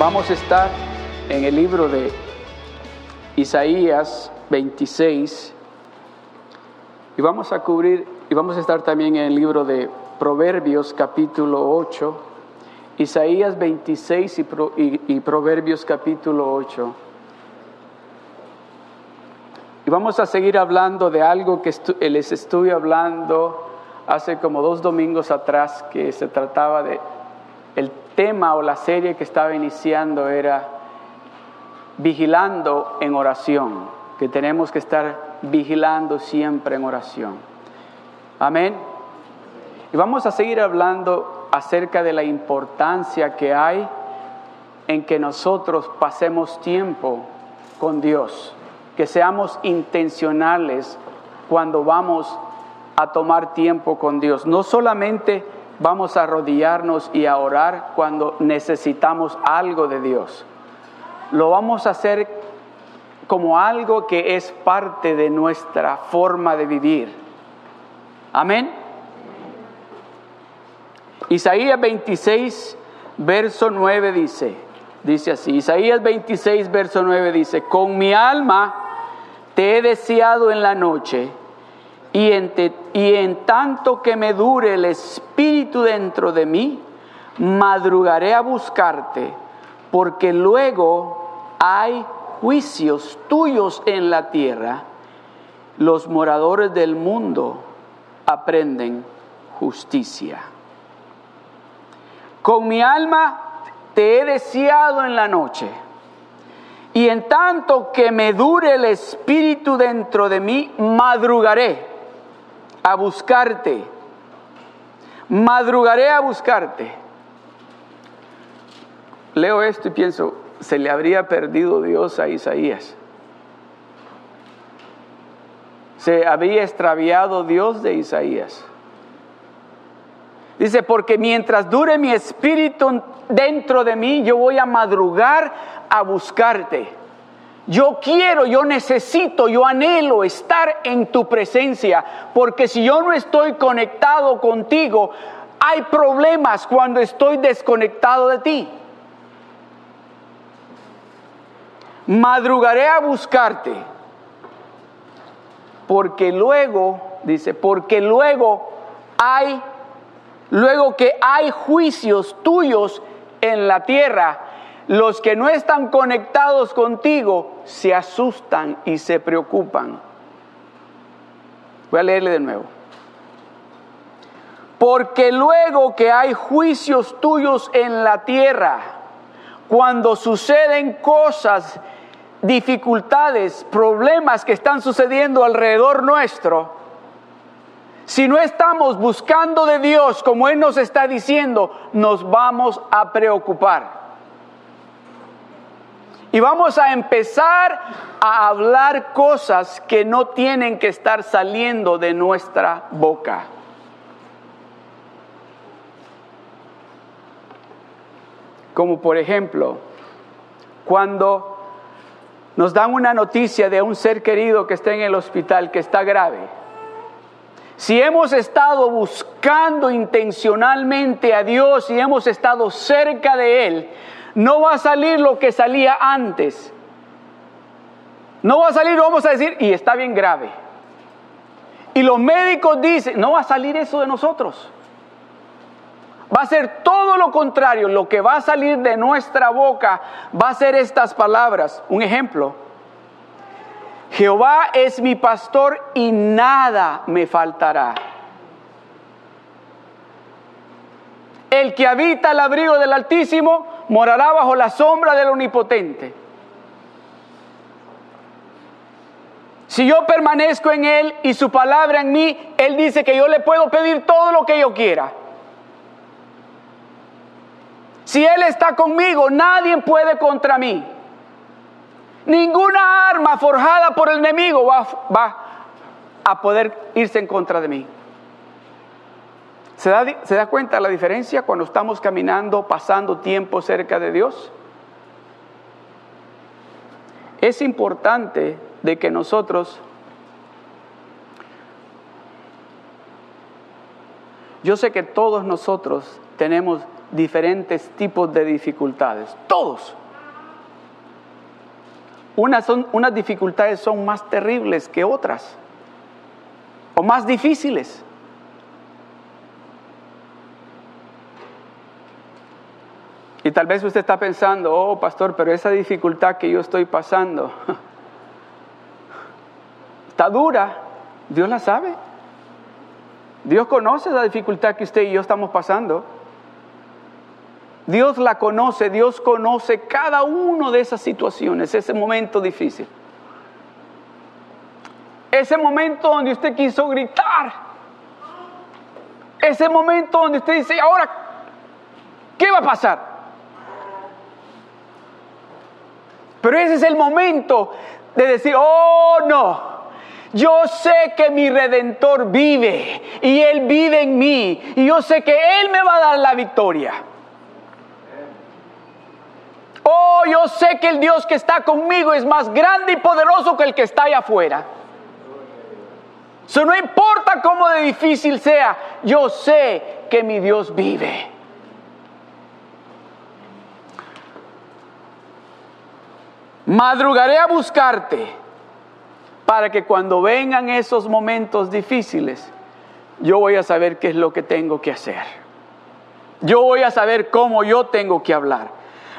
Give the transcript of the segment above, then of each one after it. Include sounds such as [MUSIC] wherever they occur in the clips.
Vamos a estar en el libro de Isaías 26 y vamos a cubrir y vamos a estar también en el libro de Proverbios capítulo 8, Isaías 26 y, Proverbios capítulo 8. Y vamos a seguir hablando de algo que les estuve hablando hace como dos domingos atrás, que se trataba de tema o la serie que estaba iniciando era vigilando en oración, que tenemos que estar vigilando siempre en oración. Amén. Y vamos a seguir hablando acerca de la importancia que hay en que nosotros pasemos tiempo con Dios, que seamos intencionales cuando vamos a tomar tiempo con Dios, no solamente vamos a arrodillarnos y a orar cuando necesitamos algo de Dios. Lo vamos a hacer como algo que es parte de nuestra forma de vivir. Amén. Isaías 26, verso 9 dice, dice así, Isaías 26, verso 9 dice, con mi alma te he deseado en la noche y en, tanto que me dure el espíritu dentro de mí, madrugaré a buscarte, porque luego hay juicios tuyos en la tierra. Los moradores del mundo aprenden justicia. Con mi alma te he deseado en la noche, y en tanto que me dure el espíritu dentro de mí, madrugaré a buscarte. Madrugaré a buscarte. Leo esto y pienso, se le habría perdido Dios a Isaías. Se había extraviado Dios de Isaías. Dice, porque mientras dure mi espíritu dentro de mí, yo voy a madrugar a buscarte. Yo quiero, yo necesito, yo anhelo estar en tu presencia, porque si yo no estoy conectado contigo, hay problemas cuando estoy desconectado de ti. Madrugaré a buscarte, porque luego, dice, porque luego hay, luego que hay juicios tuyos en la tierra, los que no están conectados contigo se asustan y se preocupan. Voy a leerle de nuevo. Porque luego que hay juicios tuyos en la tierra, cuando suceden cosas, dificultades, problemas que están sucediendo alrededor nuestro, si no estamos buscando de Dios como Él nos está diciendo, nos vamos a preocupar. Y vamos a empezar a hablar cosas que no tienen que estar saliendo de nuestra boca. Como por ejemplo, cuando nos dan una noticia de un ser querido que está en el hospital, que está grave. Si hemos estado buscando intencionalmente a Dios y hemos estado cerca de Él, no va a salir lo que salía antes. No va a salir, vamos a decir, y está bien grave. Y los médicos dicen, no va a salir eso de nosotros. Va a ser todo lo contrario. Lo que va a salir de nuestra boca va a ser estas palabras. Un ejemplo. Jehová es mi pastor y nada me faltará. El que habita el abrigo del Altísimo morará bajo la sombra del Omnipotente. Si yo permanezco en Él y su palabra en mí, Él dice que yo le puedo pedir todo lo que yo quiera. Si Él está conmigo, nadie puede contra mí. Ninguna arma forjada por el enemigo va, a poder irse en contra de mí. ¿Se da, cuenta la diferencia cuando estamos caminando, pasando tiempo cerca de Dios? Es importante de que nosotros Yo sé que todos nosotros tenemos diferentes tipos de dificultades, todos. Son, unas dificultades son más terribles que otras, o más difíciles. Y tal vez usted está pensando, oh pastor, pero esa dificultad que yo estoy pasando [LAUGHS] está dura, Dios la sabe. Dios conoce la dificultad que usted y yo estamos pasando. Dios la conoce, Dios conoce cada una de esas situaciones, ese momento difícil. Ese momento donde usted quiso gritar. Ese momento donde usted dice, ahora, ¿qué va a pasar? Pero ese es el momento de decir, oh no, yo sé que mi redentor vive y Él vive en mí y yo sé que Él me va a dar la victoria. Oh, yo sé que el Dios que está conmigo es más grande y poderoso que el que está allá afuera. Eso no importa cómo de difícil sea, yo sé que mi Dios vive. Madrugaré a buscarte para que cuando vengan esos momentos difíciles, yo voy a saber qué es lo que tengo que hacer. Yo voy a saber cómo yo tengo que hablar.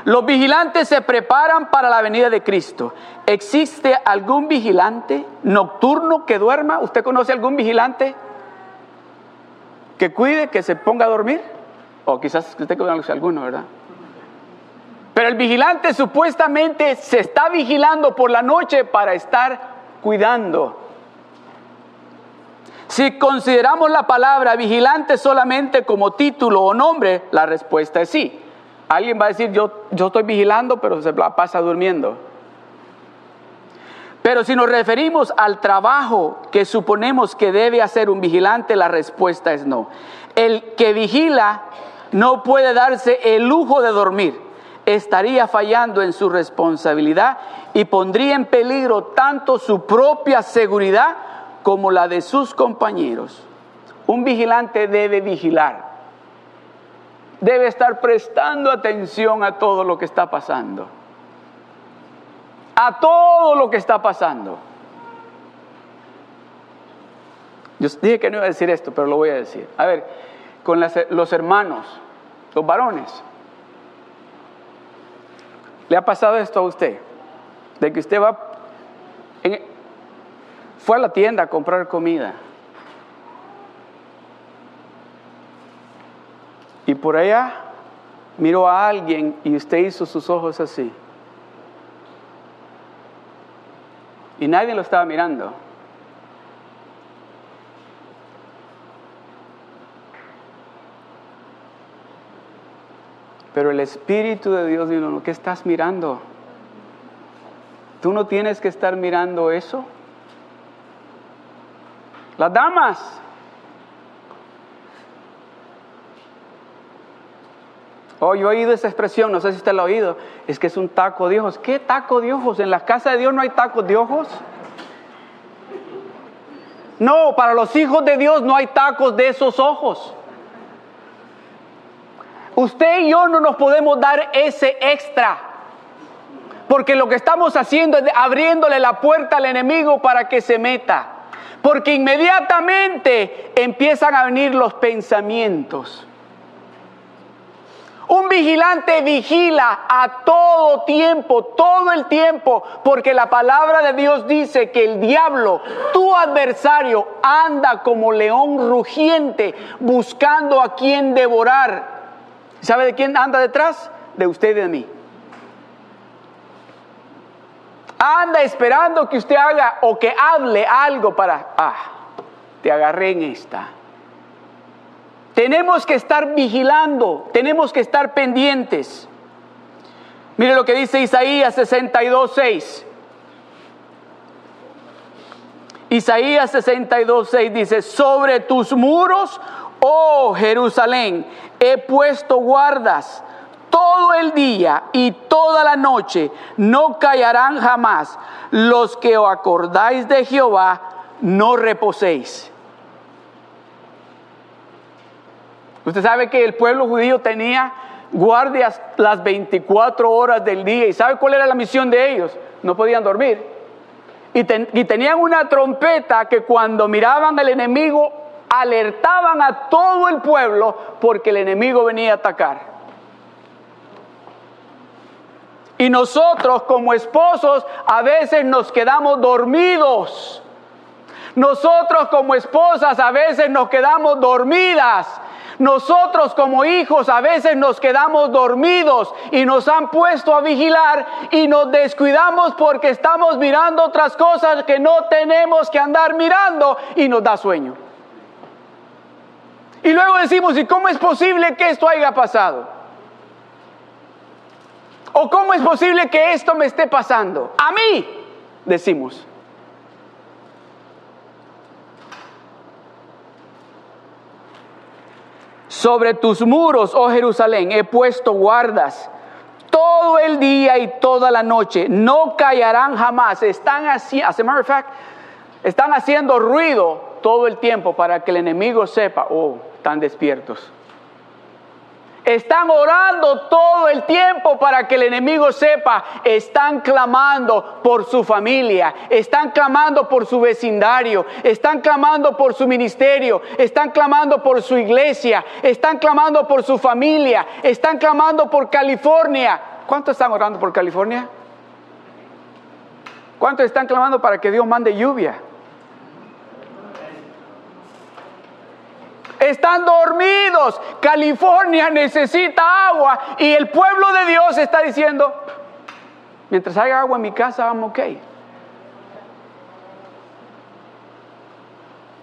Los vigilantes se preparan para la venida de Cristo. ¿Existe algún vigilante nocturno que duerma? ¿Usted conoce algún vigilante que cuide, que se ponga a dormir? O quizás usted conoce alguno, ¿verdad? Pero el vigilante supuestamente se está vigilando por la noche para estar cuidando. Si consideramos la palabra vigilante solamente como título o nombre, la respuesta es sí. Alguien va a decir, yo, yo estoy vigilando, pero se la pasa durmiendo. Pero si nos referimos al trabajo que suponemos que debe hacer un vigilante, la respuesta es no. El que vigila no puede darse el lujo de dormir estaría fallando en su responsabilidad y pondría en peligro tanto su propia seguridad como la de sus compañeros. Un vigilante debe vigilar, debe estar prestando atención a todo lo que está pasando, a todo lo que está pasando. Yo dije que no iba a decir esto, pero lo voy a decir. A ver, con los hermanos, los varones, ¿Le ha pasado esto a usted? De que usted va, fue a la tienda a comprar comida. Y por allá miró a alguien y usted hizo sus ojos así. Y nadie lo estaba mirando. Pero el Espíritu de Dios dijo, ¿qué estás mirando? Tú no tienes que estar mirando eso. Las damas. Oh, yo he oído esa expresión, no sé si usted la ha oído. Es que es un taco de ojos. ¿Qué taco de ojos? ¿En la casa de Dios no hay tacos de ojos? No, para los hijos de Dios no hay tacos de esos ojos. Usted y yo no nos podemos dar ese extra. Porque lo que estamos haciendo es abriéndole la puerta al enemigo para que se meta. Porque inmediatamente empiezan a venir los pensamientos. Un vigilante vigila a todo tiempo, todo el tiempo, porque la palabra de Dios dice que el diablo, tu adversario, anda como león rugiente buscando a quien devorar. ¿Sabe de quién anda detrás? De usted y de mí. Anda esperando que usted haga o que hable algo para, ah, te agarré en esta. Tenemos que estar vigilando, tenemos que estar pendientes. Mire lo que dice Isaías 62, 6. Isaías 62, 6 dice, sobre tus muros oh Jerusalén, he puesto guardas todo el día y toda la noche, no callarán jamás. Los que os acordáis de Jehová, no reposéis. Usted sabe que el pueblo judío tenía guardias las 24 horas del día. ¿Y sabe cuál era la misión de ellos? No podían dormir. Y, tenían una trompeta que cuando miraban al enemigo alertaban a todo el pueblo porque el enemigo venía a atacar. Y nosotros como esposos a veces nos quedamos dormidos. Nosotros como esposas a veces nos quedamos dormidas nosotros como hijos a veces nos quedamos dormidos y nos han puesto a vigilar y nos descuidamos porque estamos mirando otras cosas que no tenemos que andar mirando y nos da sueño. Y luego decimos, ¿y cómo es posible que esto haya pasado? ¿O cómo es posible que esto me esté pasando? A mí, decimos. Sobre tus muros, oh Jerusalén, he puesto guardas todo el día y toda la noche. No callarán jamás. Están así, as a matter of fact, están haciendo ruido todo el tiempo para que el enemigo sepa, oh, están despiertos. Están orando todo el tiempo para que el enemigo sepa. Están clamando por su familia. Están clamando por su vecindario. Están clamando por su ministerio. Están clamando por su iglesia. Están clamando por su familia. Están clamando por California. ¿Cuántos están orando por California? ¿Cuántos están clamando para que Dios mande lluvia? Están dormidos. California necesita agua y el pueblo de Dios está diciendo, mientras haya agua en mi casa, vamos ok.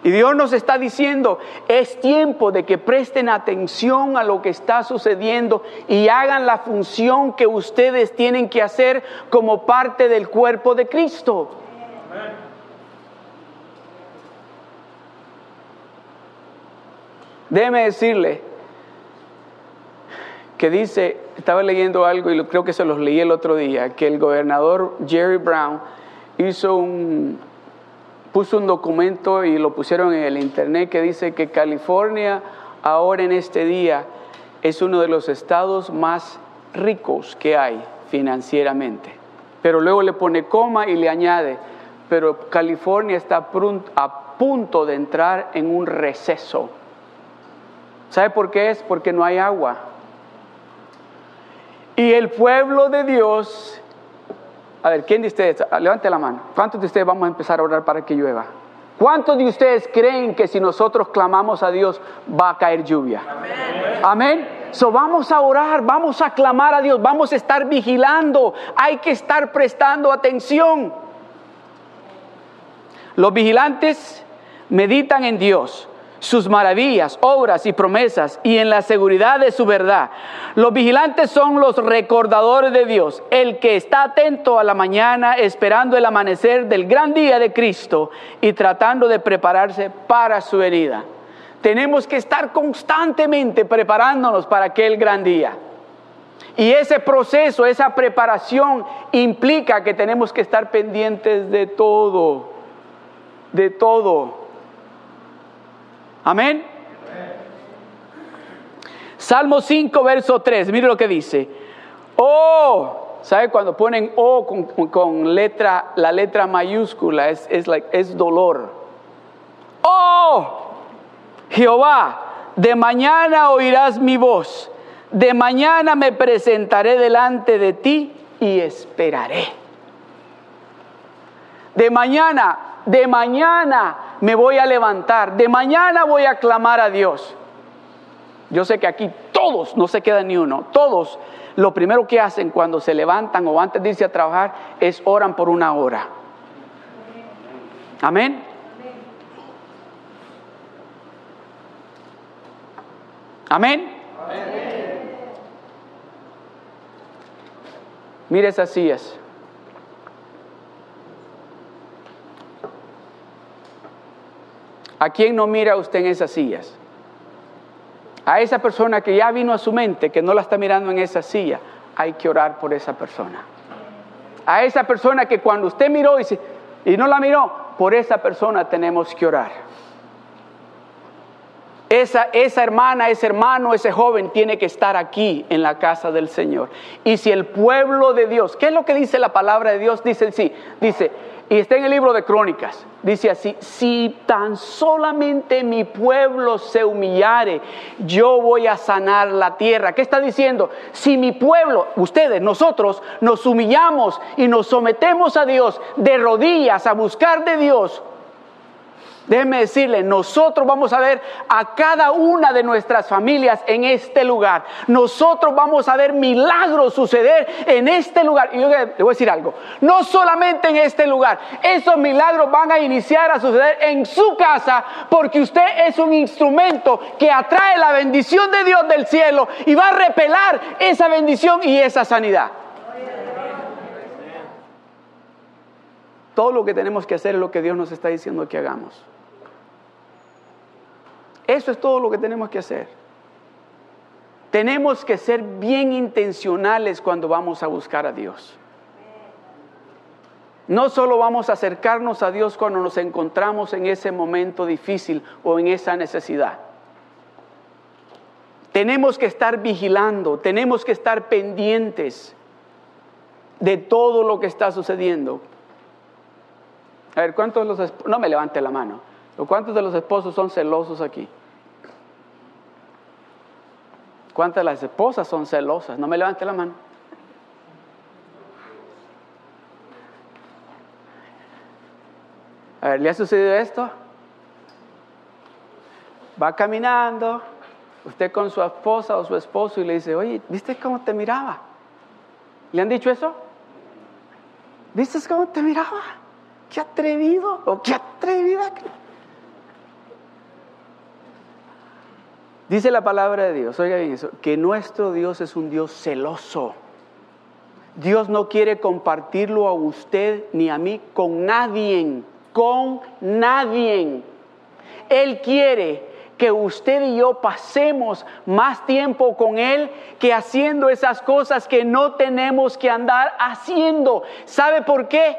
Y Dios nos está diciendo, es tiempo de que presten atención a lo que está sucediendo y hagan la función que ustedes tienen que hacer como parte del cuerpo de Cristo. Déjeme decirle que dice, estaba leyendo algo y creo que se los leí el otro día, que el gobernador Jerry Brown hizo un, puso un documento y lo pusieron en el internet que dice que California ahora en este día es uno de los estados más ricos que hay financieramente. Pero luego le pone coma y le añade, pero California está a punto de entrar en un receso ¿Sabe por qué es? Porque no hay agua. Y el pueblo de Dios, a ver, ¿quién de ustedes? Levante la mano. ¿Cuántos de ustedes vamos a empezar a orar para que llueva? ¿Cuántos de ustedes creen que si nosotros clamamos a Dios va a caer lluvia? Amén. Amén. So vamos a orar, vamos a clamar a Dios, vamos a estar vigilando, hay que estar prestando atención. Los vigilantes meditan en Dios sus maravillas, obras y promesas y en la seguridad de su verdad. Los vigilantes son los recordadores de Dios, el que está atento a la mañana esperando el amanecer del gran día de Cristo y tratando de prepararse para su venida. Tenemos que estar constantemente preparándonos para aquel gran día. Y ese proceso, esa preparación implica que tenemos que estar pendientes de todo, de todo. Amén. Salmo 5, verso 3, mire lo que dice. Oh, ¿sabe cuando ponen O con, letra, la letra mayúscula? Es, es, es dolor. Oh, Jehová, de mañana oirás mi voz. De mañana me presentaré delante de ti y esperaré. De mañana, de mañana me voy a levantar, de mañana voy a clamar a Dios. Yo sé que aquí todos, no se queda ni uno, todos lo primero que hacen cuando se levantan o antes de irse a trabajar es oran por una hora. Amén. Amén. Mire esas sillas. ¿A quién no mira usted en esas sillas? A esa persona que ya vino a su mente, que no la está mirando en esa silla, hay que orar por esa persona. A esa persona que cuando usted miró y, no la miró, por esa persona tenemos que orar. esa, esa hermana, ese hermano, ese joven tiene que estar aquí en la casa del Señor. Y si el pueblo de Dios, ¿qué es lo que dice la palabra de Dios? Dice sí, dice, y está en el libro de Crónicas, dice así, si tan solamente mi pueblo se humillare, yo voy a sanar la tierra. ¿Qué está diciendo? Si mi pueblo, ustedes, nosotros, nos humillamos y nos sometemos a Dios de rodillas a buscar de Dios, Déjenme decirle, nosotros vamos a ver a cada una de nuestras familias en este lugar. Nosotros vamos a ver milagros suceder en este lugar. Y yo le voy a decir algo, no solamente en este lugar, esos milagros van a iniciar a suceder en su casa porque usted es un instrumento que atrae la bendición de Dios del cielo y va a repelar esa bendición y esa sanidad. Todo lo que tenemos que hacer es lo que Dios nos está diciendo que hagamos. Eso es todo lo que tenemos que hacer. Tenemos que ser bien intencionales cuando vamos a buscar a Dios. No solo vamos a acercarnos a Dios cuando nos encontramos en ese momento difícil o en esa necesidad. Tenemos que estar vigilando, tenemos que estar pendientes de todo lo que está sucediendo. A ver, ¿cuántos de los no me levante la mano? ¿Cuántos de los esposos son celosos aquí? ¿Cuántas las esposas son celosas? No me levante la mano. A ver, ¿le ha sucedido esto? Va caminando, usted con su esposa o su esposo y le dice, oye, ¿viste cómo te miraba? ¿Le han dicho eso? ¿Viste cómo te miraba? Qué atrevido o qué atrevida. Dice la palabra de Dios, oiga bien eso, que nuestro Dios es un Dios celoso. Dios no quiere compartirlo a usted ni a mí con nadie, con nadie. Él quiere que usted y yo pasemos más tiempo con Él que haciendo esas cosas que no tenemos que andar haciendo. ¿Sabe por qué?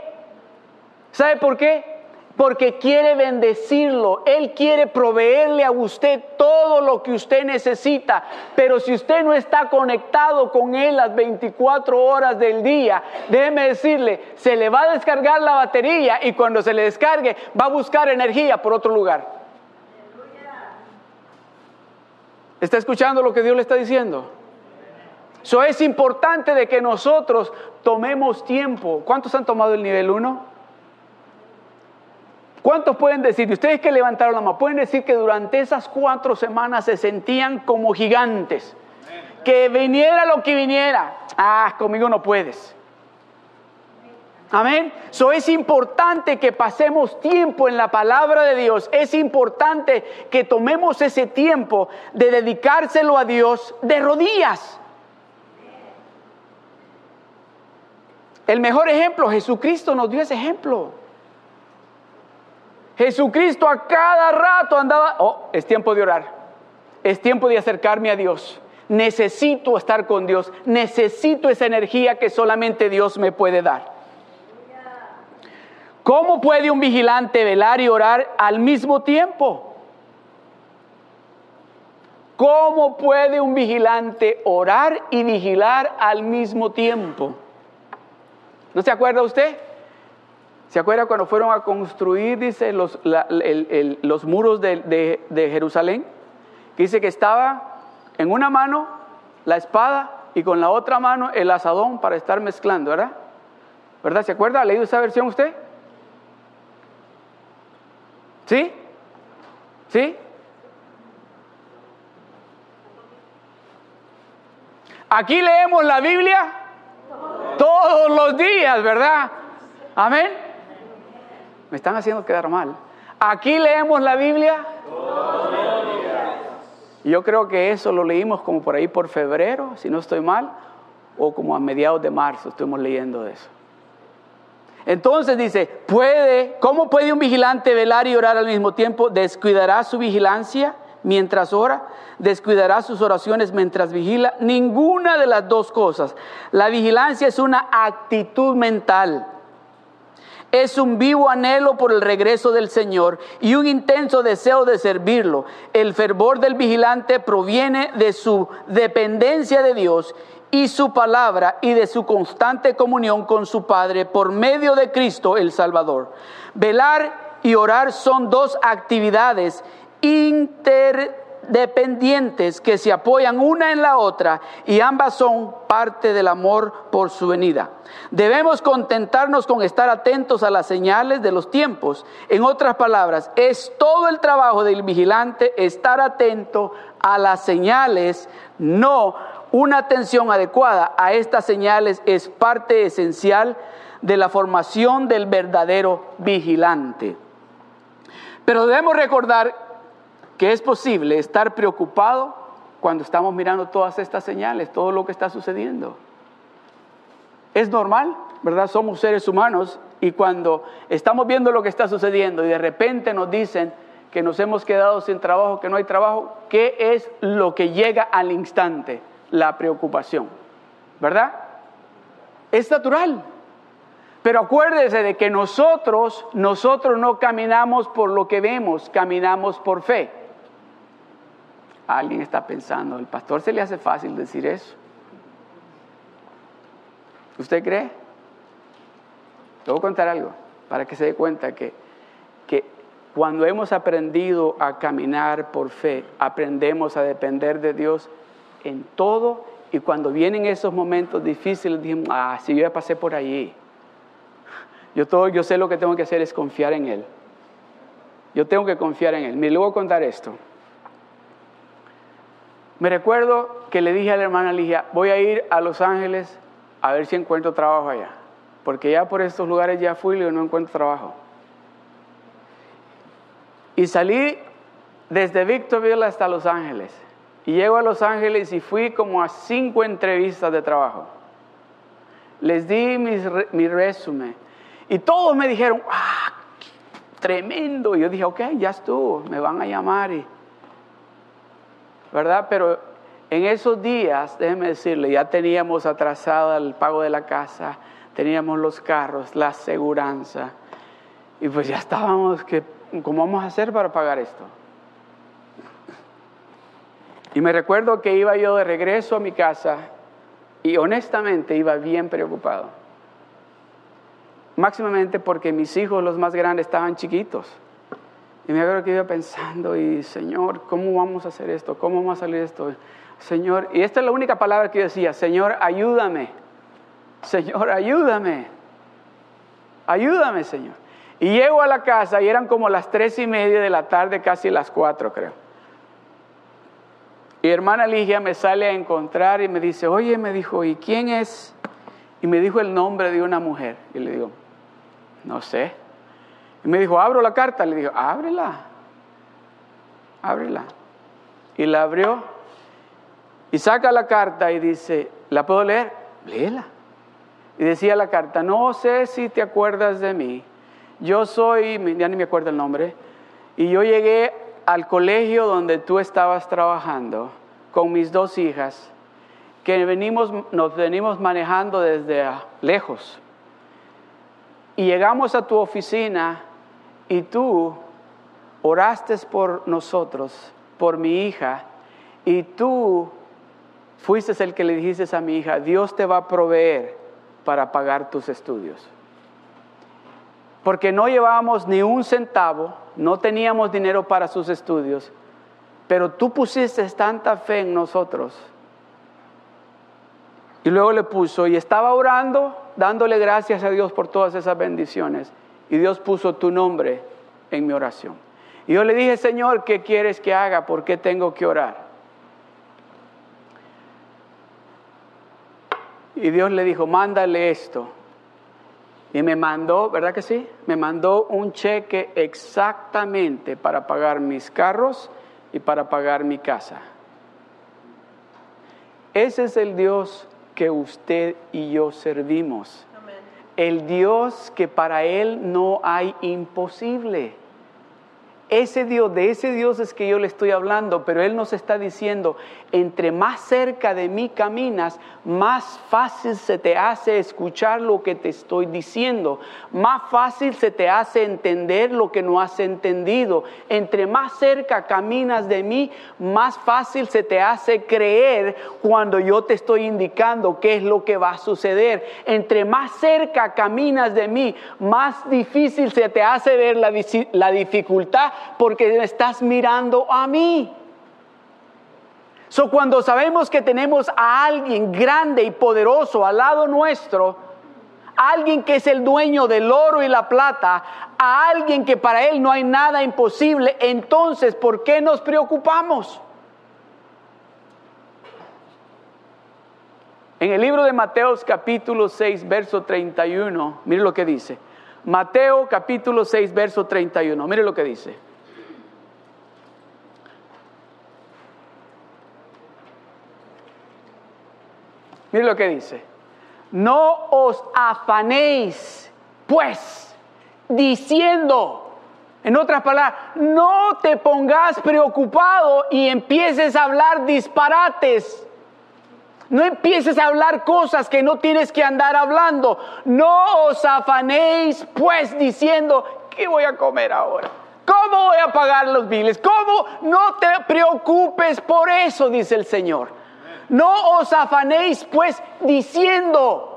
¿Sabe por qué? Porque quiere bendecirlo. Él quiere proveerle a usted todo lo que usted necesita. Pero si usted no está conectado con Él las 24 horas del día, déjeme decirle, se le va a descargar la batería y cuando se le descargue va a buscar energía por otro lugar. ¿Está escuchando lo que Dios le está diciendo? Eso es importante de que nosotros tomemos tiempo. ¿Cuántos han tomado el nivel 1? ¿Cuántos pueden decir, ustedes que levantaron la mano, pueden decir que durante esas cuatro semanas se sentían como gigantes? Que viniera lo que viniera. Ah, conmigo no puedes. Amén. So es importante que pasemos tiempo en la palabra de Dios. Es importante que tomemos ese tiempo de dedicárselo a Dios de rodillas. El mejor ejemplo, Jesucristo nos dio ese ejemplo. Jesucristo a cada rato andaba, oh, es tiempo de orar, es tiempo de acercarme a Dios. Necesito estar con Dios, necesito esa energía que solamente Dios me puede dar. ¿Cómo puede un vigilante velar y orar al mismo tiempo? ¿Cómo puede un vigilante orar y vigilar al mismo tiempo? ¿No se acuerda usted? ¿Se acuerda cuando fueron a construir, dice, los, los muros de, de, Jerusalén? dice que estaba en una mano la espada y con la otra mano el asadón para estar mezclando, ¿verdad? ¿Verdad? ¿Se acuerda? ¿Ha leído esa versión usted? ¿Sí? ¿Sí? Aquí leemos la Biblia todos los días, ¿verdad? Amén. Me están haciendo quedar mal. Aquí leemos la Biblia. Yo creo que eso lo leímos como por ahí por febrero, si no estoy mal, o como a mediados de marzo estuvimos leyendo eso. Entonces dice, puede, ¿cómo puede un vigilante velar y orar al mismo tiempo? ¿Descuidará su vigilancia mientras ora? ¿Descuidará sus oraciones mientras vigila? Ninguna de las dos cosas. La vigilancia es una actitud mental Es un vivo anhelo por el regreso del Señor y un intenso deseo de servirlo. El fervor del vigilante proviene de su dependencia de Dios y su palabra y de su constante comunión con su Padre por medio de Cristo el Salvador. Velar y orar son dos actividades interdependientes que se apoyan una en la otra y ambas son parte del amor por su venida. Debemos contentarnos con estar atentos a las señales de los tiempos. En otras palabras, es todo el trabajo del vigilante estar atento a las señales, no una atención adecuada a estas señales es parte esencial de la formación del verdadero vigilante. Pero debemos recordar que es posible estar preocupado cuando estamos mirando todas estas señales, todo lo que está sucediendo. Es normal, ¿verdad? Somos seres humanos y cuando estamos viendo lo que está sucediendo y de repente nos dicen que nos hemos quedado sin trabajo, que no hay trabajo, ¿qué es lo que llega al instante? la preocupación, ¿verdad? Es natural. Pero acuérdese de que nosotros, nosotros no caminamos por lo que vemos, caminamos por fe. Alguien está pensando, el pastor se le hace fácil decir eso. ¿Usted cree? Te voy a contar algo para que se dé cuenta que, que cuando hemos aprendido a caminar por fe, aprendemos a depender de Dios en todo y cuando vienen esos momentos difíciles, dijimos, ah, si yo ya pasé por allí, yo, todo, yo sé lo que tengo que hacer es confiar en Él. Yo tengo que confiar en Él. Me luego contar esto. Me recuerdo que le dije a la hermana Ligia, voy a ir a Los Ángeles a ver si encuentro trabajo allá. Porque ya por estos lugares ya fui y no encuentro trabajo. Y salí desde Victorville hasta Los Ángeles. Y llego a Los Ángeles y fui como a cinco entrevistas de trabajo. Les di mi resumen. Y todos me dijeron, ¡ah! Tremendo. Y yo dije, ok, ya estuvo, me van a llamar. ¿Verdad? Pero en esos días, déjenme decirle, ya teníamos atrasado el pago de la casa, teníamos los carros, la aseguranza. Y pues ya estábamos, que, ¿cómo vamos a hacer para pagar esto? Y me recuerdo que iba yo de regreso a mi casa y honestamente iba bien preocupado. Máximamente porque mis hijos, los más grandes, estaban chiquitos. Y me acuerdo que iba pensando, y Señor, ¿cómo vamos a hacer esto? ¿Cómo vamos a salir esto? Señor, y esta es la única palabra que yo decía, Señor, ayúdame. Señor, ayúdame. Ayúdame, Señor. Y llego a la casa y eran como las tres y media de la tarde, casi las cuatro, creo. Y hermana Ligia me sale a encontrar y me dice, oye, me dijo, ¿y quién es? Y me dijo el nombre de una mujer. Y le digo, no sé. Y me dijo, abro la carta. Le digo, ábrela, ábrela. Y la abrió y saca la carta y dice, ¿la puedo leer? Léela. Y decía la carta, no sé si te acuerdas de mí. Yo soy, ya ni me acuerdo el nombre, y yo llegué al colegio donde tú estabas trabajando con mis dos hijas, que venimos, nos venimos manejando desde lejos. Y llegamos a tu oficina y tú oraste por nosotros, por mi hija, y tú fuiste el que le dijiste a mi hija, Dios te va a proveer para pagar tus estudios. Porque no llevábamos ni un centavo, no teníamos dinero para sus estudios, pero tú pusiste tanta fe en nosotros. Y luego le puso, y estaba orando, dándole gracias a Dios por todas esas bendiciones. Y Dios puso tu nombre en mi oración. Y yo le dije, Señor, ¿qué quieres que haga? ¿Por qué tengo que orar? Y Dios le dijo, mándale esto. Y me mandó, ¿verdad que sí? Me mandó un cheque exactamente para pagar mis carros y para pagar mi casa. Ese es el Dios que usted y yo servimos. El Dios que para Él no hay imposible. Ese Dios, de ese Dios es que yo le estoy hablando, pero Él nos está diciendo, entre más cerca de mí caminas, más fácil se te hace escuchar lo que te estoy diciendo, más fácil se te hace entender lo que no has entendido. Entre más cerca caminas de mí, más fácil se te hace creer cuando yo te estoy indicando qué es lo que va a suceder. Entre más cerca caminas de mí, más difícil se te hace ver la, la dificultad porque estás mirando a mí. So, cuando sabemos que tenemos a alguien grande y poderoso al lado nuestro, alguien que es el dueño del oro y la plata, a alguien que para él no hay nada imposible, entonces, ¿por qué nos preocupamos? En el libro de Mateo capítulo 6, verso 31, mire lo que dice. Mateo capítulo 6, verso 31, mire lo que dice. Mire lo que dice. No os afanéis, pues, diciendo, en otras palabras, no te pongas preocupado y empieces a hablar disparates. No empieces a hablar cosas que no tienes que andar hablando. No os afanéis, pues, diciendo, ¿qué voy a comer ahora? ¿Cómo voy a pagar los biles? ¿Cómo? No te preocupes por eso, dice el Señor. No os afanéis pues diciendo,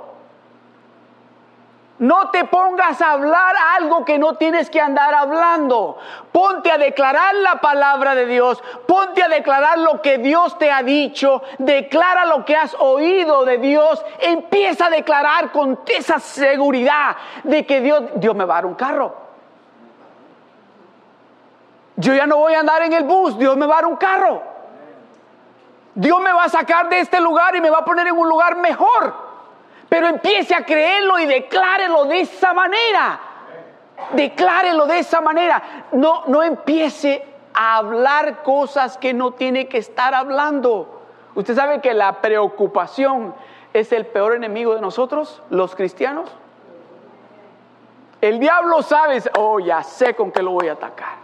no te pongas a hablar algo que no tienes que andar hablando. Ponte a declarar la palabra de Dios. Ponte a declarar lo que Dios te ha dicho. Declara lo que has oído de Dios. Empieza a declarar con esa seguridad de que Dios, Dios me va a dar un carro. Yo ya no voy a andar en el bus. Dios me va a dar un carro. Dios me va a sacar de este lugar y me va a poner en un lugar mejor. Pero empiece a creerlo y declárelo de esa manera. Declárelo de esa manera. No, no empiece a hablar cosas que no tiene que estar hablando. Usted sabe que la preocupación es el peor enemigo de nosotros, los cristianos. El diablo sabe, oh, ya sé con qué lo voy a atacar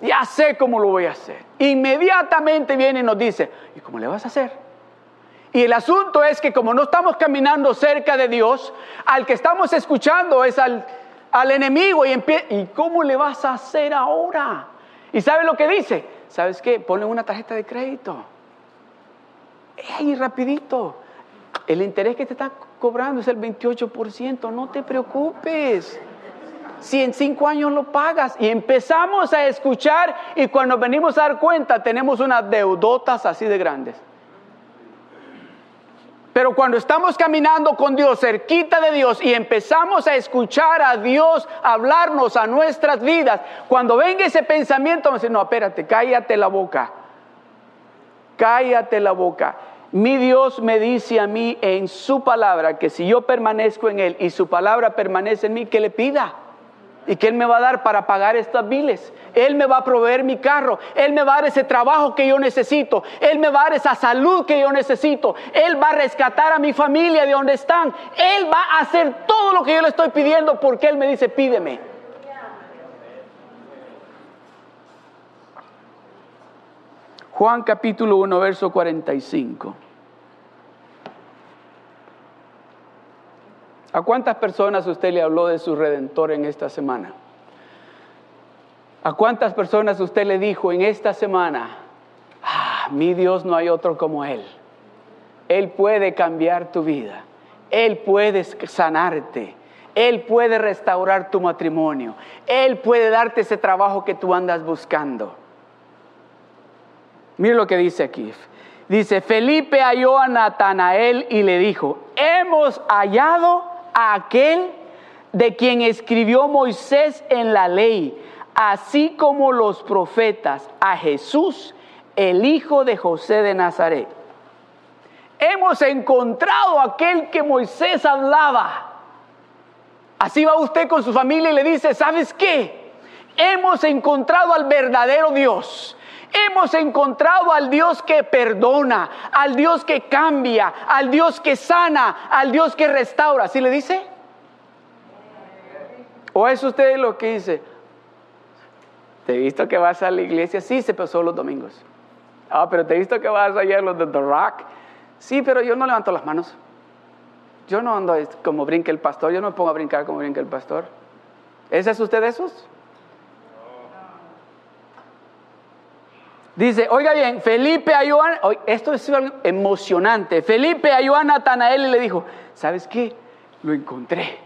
ya sé cómo lo voy a hacer. Inmediatamente viene y nos dice, ¿y cómo le vas a hacer? Y el asunto es que como no estamos caminando cerca de Dios, al que estamos escuchando es al, al enemigo y, ¿y cómo le vas a hacer ahora? ¿Y sabe lo que dice? ¿Sabes qué? Ponle una tarjeta de crédito. ¡Ey, rapidito! El interés que te está cobrando es el 28%, no te preocupes si en cinco años lo pagas? Y empezamos a escuchar y cuando venimos a dar cuenta tenemos unas deudotas así de grandes. Pero cuando estamos caminando con Dios, cerquita de Dios, y empezamos a escuchar a Dios hablarnos a nuestras vidas, cuando venga ese pensamiento, vamos a decir, no, espérate, cállate la boca. Cállate la boca. Mi Dios me dice a mí en su palabra que si yo permanezco en Él y su palabra permanece en mí, que le pida. ¿Y qué Él me va a dar para pagar estas biles? Él me va a proveer mi carro. Él me va a dar ese trabajo que yo necesito. Él me va a dar esa salud que yo necesito. Él va a rescatar a mi familia de donde están. Él va a hacer todo lo que yo le estoy pidiendo porque Él me dice, pídeme. Juan capítulo 1, verso 45. ¿A cuántas personas usted le habló de su redentor en esta semana? ¿A cuántas personas usted le dijo en esta semana, ah, mi Dios no hay otro como Él? Él puede cambiar tu vida, Él puede sanarte, Él puede restaurar tu matrimonio, Él puede darte ese trabajo que tú andas buscando. Mire lo que dice aquí. Dice, Felipe halló a Natanael y le dijo, hemos hallado aquel de quien escribió Moisés en la ley, así como los profetas, a Jesús, el hijo de José de Nazaret. Hemos encontrado aquel que Moisés hablaba. Así va usted con su familia y le dice, ¿sabes qué? Hemos encontrado al verdadero Dios. Hemos encontrado al Dios que perdona, al Dios que cambia, al Dios que sana, al Dios que restaura. ¿Sí le dice? ¿O es usted lo que dice? Te he visto que vas a la iglesia, sí, se pasó los domingos. Ah, pero te he visto que vas allá a los de The Rock. Sí, pero yo no levanto las manos. Yo no ando como brinca el pastor, yo no me pongo a brincar como brinca el pastor. ¿Ese es usted de esos? Dice, oiga bien, Felipe ayudó a, esto es emocionante. Felipe ayudó a Natanael y le dijo, ¿sabes qué? Lo encontré.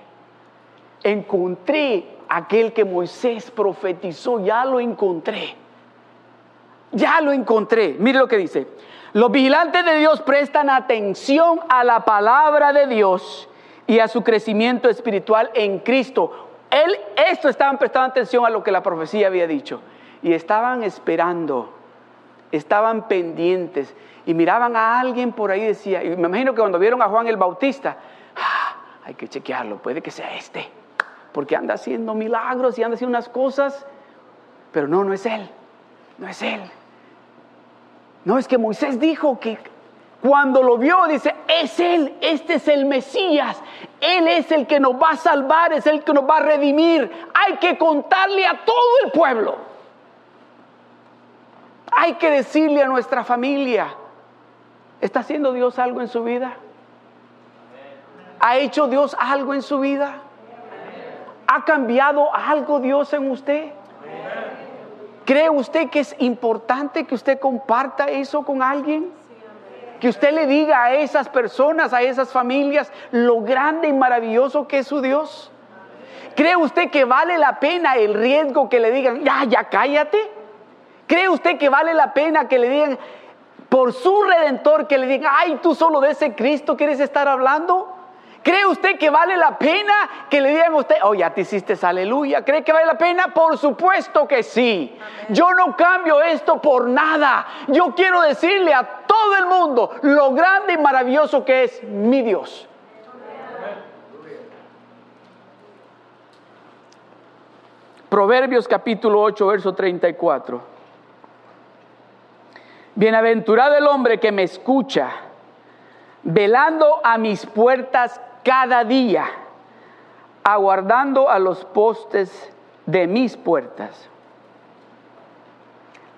Encontré aquel que Moisés profetizó, ya lo encontré. Ya lo encontré. Mire lo que dice. Los vigilantes de Dios prestan atención a la palabra de Dios y a su crecimiento espiritual en Cristo. Él, esto estaban prestando atención a lo que la profecía había dicho. Y estaban esperando, estaban pendientes y miraban a alguien por ahí, decía, y me imagino que cuando vieron a Juan el Bautista, ah, hay que chequearlo, puede que sea este, porque anda haciendo milagros y anda haciendo unas cosas, pero no, no es él, no es él. No, es que Moisés dijo que cuando lo vio, dice, es Él, este es el Mesías, Él es el que nos va a salvar, es el que nos va a redimir. Hay que contarle a todo el pueblo. Hay que decirle a nuestra familia, ¿está haciendo Dios algo en su vida? ¿Ha hecho Dios algo en su vida? ¿Ha cambiado algo Dios en usted? ¿Cree usted que es importante que usted comparta eso con alguien? Que usted le diga a esas personas, a esas familias, lo grande y maravilloso que es su Dios. ¿Cree usted que vale la pena el riesgo que le digan, ya, ya cállate? ¿Cree usted que vale la pena que le digan, por su redentor, que le digan, ay, tú solo de ese Cristo quieres estar hablando? ¿Cree usted que vale la pena que le digan a usted, oh, ya te hiciste aleluya? ¿Cree que vale la pena? Por supuesto que sí. Yo no cambio esto por nada. Yo quiero decirle a todo el mundo lo grande y maravilloso que es mi Dios. Proverbios capítulo 8, verso 34. Bienaventurado el hombre que me escucha, velando a mis puertas cada día, aguardando a los postes de mis puertas.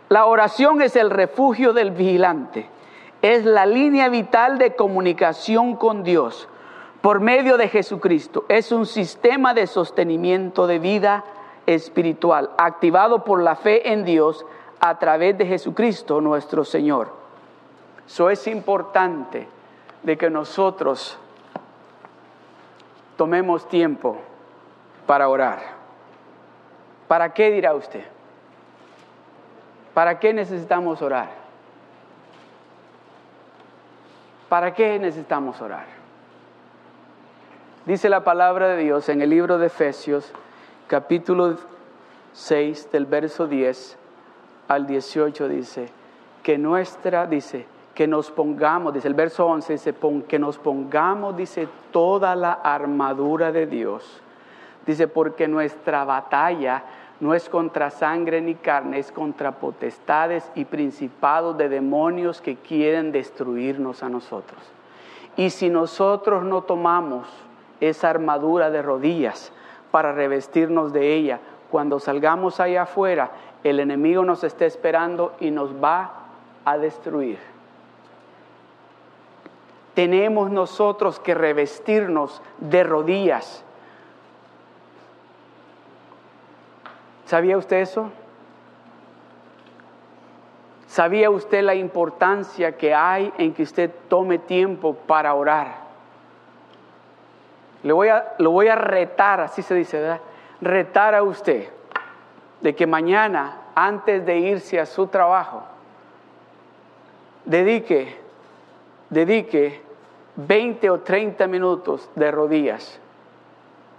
La oración es el refugio del vigilante, es la línea vital de comunicación con Dios por medio de Jesucristo. Es un sistema de sostenimiento de vida espiritual activado por la fe en Dios a través de Jesucristo nuestro Señor. Eso es importante de que nosotros tomemos tiempo para orar. ¿Para qué dirá usted? ¿Para qué necesitamos orar? ¿Para qué necesitamos orar? Dice la palabra de Dios en el libro de Efesios, capítulo 6, del verso 10 al 18, dice, que nuestra, dice, que nos pongamos, dice el verso 11, dice, que nos pongamos, dice, toda la armadura de Dios. Dice, porque nuestra batalla no es contra sangre ni carne, es contra potestades y principados de demonios que quieren destruirnos a nosotros. Y si nosotros no tomamos esa armadura de rodillas para revestirnos de ella, cuando salgamos allá afuera, el enemigo nos está esperando y nos va a destruir tenemos nosotros que revestirnos de rodillas. ¿Sabía usted eso? ¿Sabía usted la importancia que hay en que usted tome tiempo para orar? Le voy a, lo voy a retar, así se dice, ¿verdad? Retar a usted de que mañana, antes de irse a su trabajo, dedique dedique 20 o 30 minutos de rodillas,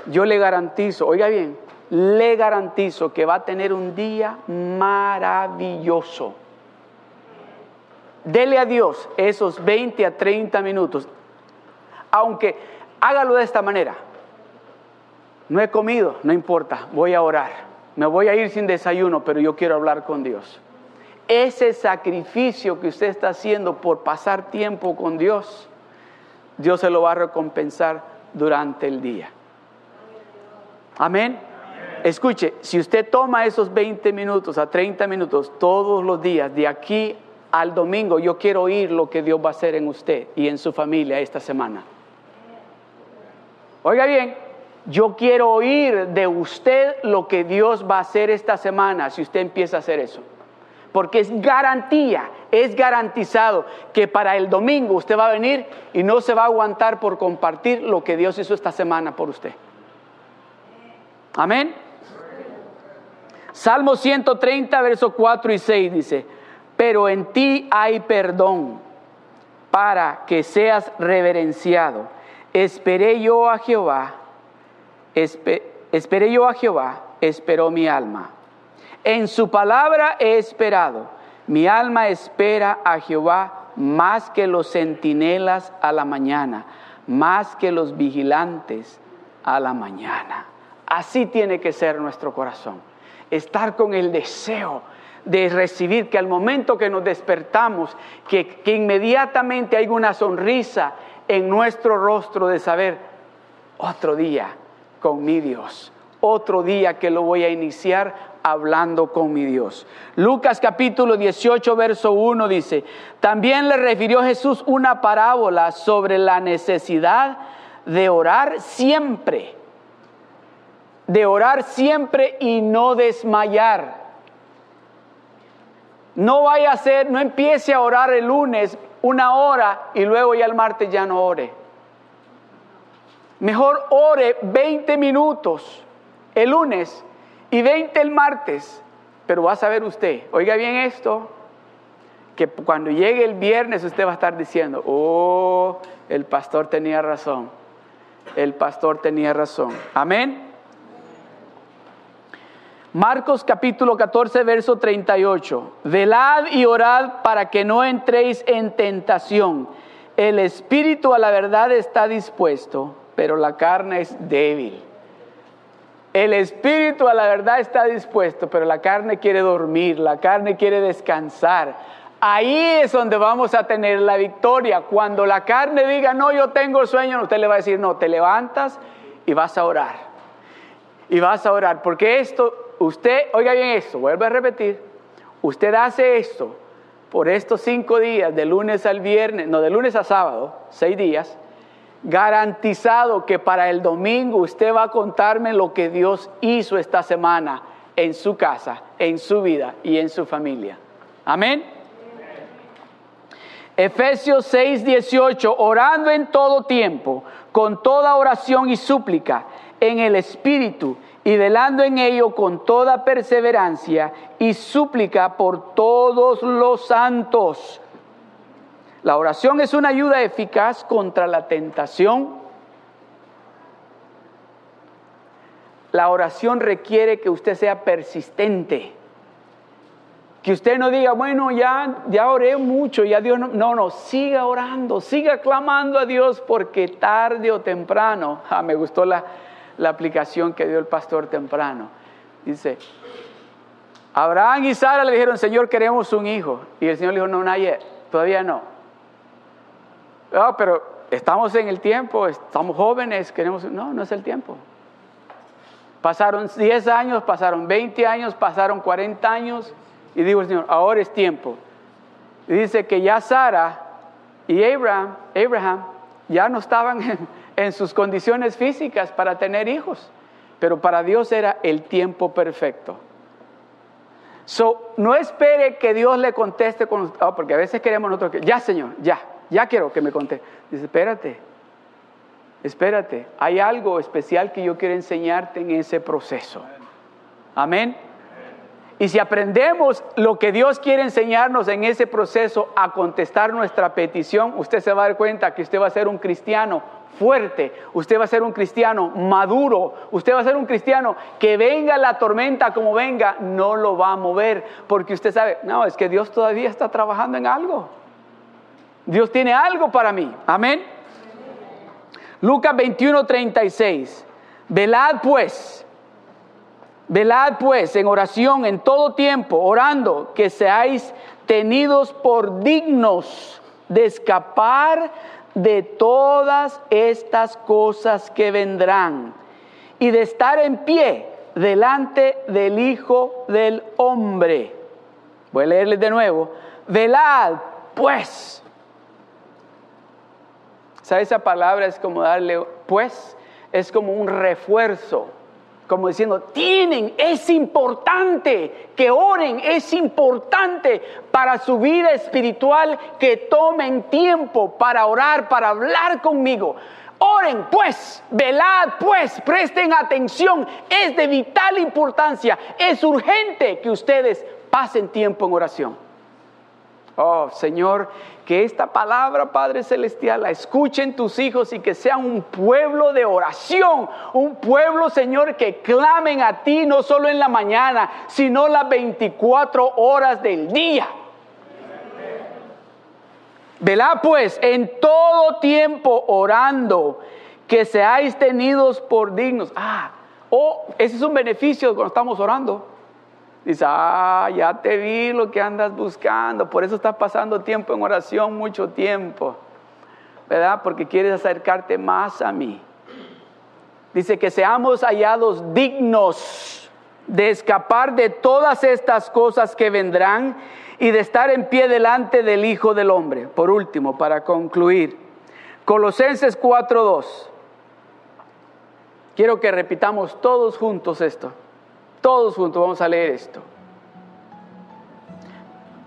yo le garantizo, oiga bien, le garantizo que va a tener un día maravilloso. Dele a Dios esos 20 a 30 minutos, aunque hágalo de esta manera. No he comido, no importa, voy a orar. Me voy a ir sin desayuno, pero yo quiero hablar con Dios ese sacrificio que usted está haciendo por pasar tiempo con Dios, Dios se lo va a recompensar durante el día. Amén. Escuche, si usted toma esos 20 minutos a 30 minutos todos los días, de aquí al domingo, yo quiero oír lo que Dios va a hacer en usted y en su familia esta semana. Oiga bien, yo quiero oír de usted lo que Dios va a hacer esta semana si usted empieza a hacer eso. Porque es garantía, es garantizado que para el domingo usted va a venir y no se va a aguantar por compartir lo que Dios hizo esta semana por usted. Amén. Salmo 130, versos 4 y 6 dice, pero en ti hay perdón para que seas reverenciado. Esperé yo a Jehová, esperé yo a Jehová, esperó mi alma. En su palabra he esperado. Mi alma espera a Jehová más que los centinelas a la mañana, más que los vigilantes a la mañana. Así tiene que ser nuestro corazón estar con el deseo de recibir, que al momento que nos despertamos, que, inmediatamente hay una sonrisa en nuestro rostro de saber, otro día con mi Dios, otro día que lo voy a iniciar hablando con mi Dios. Lucas capítulo 18, verso 1 dice, también le refirió Jesús una parábola sobre la necesidad de orar siempre de orar siempre y no desmayar. No vaya a ser, no empiece a orar el lunes una hora y luego ya el martes ya no ore. Mejor ore 20 minutos el lunes y 20 el martes. Pero va a saber usted, oiga bien esto, que cuando llegue el viernes usted va a estar diciendo, oh, el pastor tenía razón, el pastor tenía razón. Amén. Marcos capítulo 14, verso 38. Velad y orad para que no entréis en tentación. El espíritu a la verdad está dispuesto, pero la carne es débil. El espíritu a la verdad está dispuesto, pero la carne quiere dormir, la carne quiere descansar. Ahí es donde vamos a tener la victoria. Cuando la carne diga, no, yo tengo sueño, usted le va a decir, no, te levantas y vas a orar. Y vas a orar, porque esto usted, oiga bien esto, vuelvo a repetir, usted hace esto por estos cinco días, de lunes al viernes, no, de lunes a sábado, seis días, garantizado que para el domingo usted va a contarme lo que Dios hizo esta semana en su casa, en su vida y en su familia. Amén. Efesios 6, 18, orando en todo tiempo, con toda oración y súplica, en el Espíritu y velando en ello con toda perseverancia y súplica por todos los santos. La oración es una ayuda eficaz contra la tentación. La oración requiere que usted sea persistente. Que usted no diga, bueno, ya, ya oré mucho, ya Dios no, no, no, siga orando, siga clamando a Dios porque tarde o temprano, [LAUGHS] ah, me gustó la, la aplicación que dio el pastor temprano. Dice, Abraham y Sara le dijeron, Señor, queremos un hijo. Y el Señor le dijo, no, no, todavía no. Ah, pero estamos en el tiempo, estamos jóvenes, queremos... No, no es el tiempo. Pasaron 10 años, pasaron 20 años, pasaron 40 años y dijo el Señor, ahora es tiempo. Y dice que ya Sara y Abraham, Abraham ya no estaban en, [LAUGHS] en sus condiciones físicas para tener hijos, pero para Dios era el tiempo perfecto. So, no espere que Dios le conteste con, oh, porque a veces queremos nosotros que, ya Señor, ya, ya quiero que me conteste. Dice, espérate, espérate, hay algo especial que yo quiero enseñarte en ese proceso. Amén. Y si aprendemos lo que Dios quiere enseñarnos en ese proceso a contestar nuestra petición, usted se va a dar cuenta que usted va a ser un cristiano fuerte, usted va a ser un cristiano maduro, usted va a ser un cristiano que venga la tormenta como venga, no lo va a mover, porque usted sabe, no, es que Dios todavía está trabajando en algo. Dios tiene algo para mí. Amén. Lucas 21, 36. Velad pues, velad pues en oración en todo tiempo, orando que seáis tenidos por dignos de escapar de todas estas cosas que vendrán y de estar en pie delante del Hijo del Hombre. Voy a leerles de nuevo. Velad, pues. ¿Sabe esa palabra? Es como darle, pues, es como un refuerzo como diciendo, tienen, es importante que oren, es importante para su vida espiritual que tomen tiempo para orar, para hablar conmigo. Oren pues, velad pues, presten atención, es de vital importancia, es urgente que ustedes pasen tiempo en oración. Oh Señor, que esta palabra, Padre Celestial, la escuchen tus hijos y que sean un pueblo de oración, un pueblo, Señor, que clamen a ti no solo en la mañana, sino las 24 horas del día. Velá pues en todo tiempo orando, que seáis tenidos por dignos. Ah, oh, ese es un beneficio cuando estamos orando. Dice, ah, ya te vi lo que andas buscando, por eso estás pasando tiempo en oración, mucho tiempo, ¿verdad? Porque quieres acercarte más a mí. Dice que seamos hallados dignos de escapar de todas estas cosas que vendrán y de estar en pie delante del Hijo del Hombre. Por último, para concluir, Colosenses 4.2. Quiero que repitamos todos juntos esto. Todos juntos vamos a leer esto.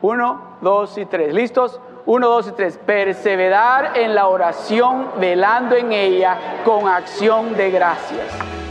Uno, dos y tres. ¿Listos? Uno, dos y tres. Perseverar en la oración, velando en ella con acción de gracias.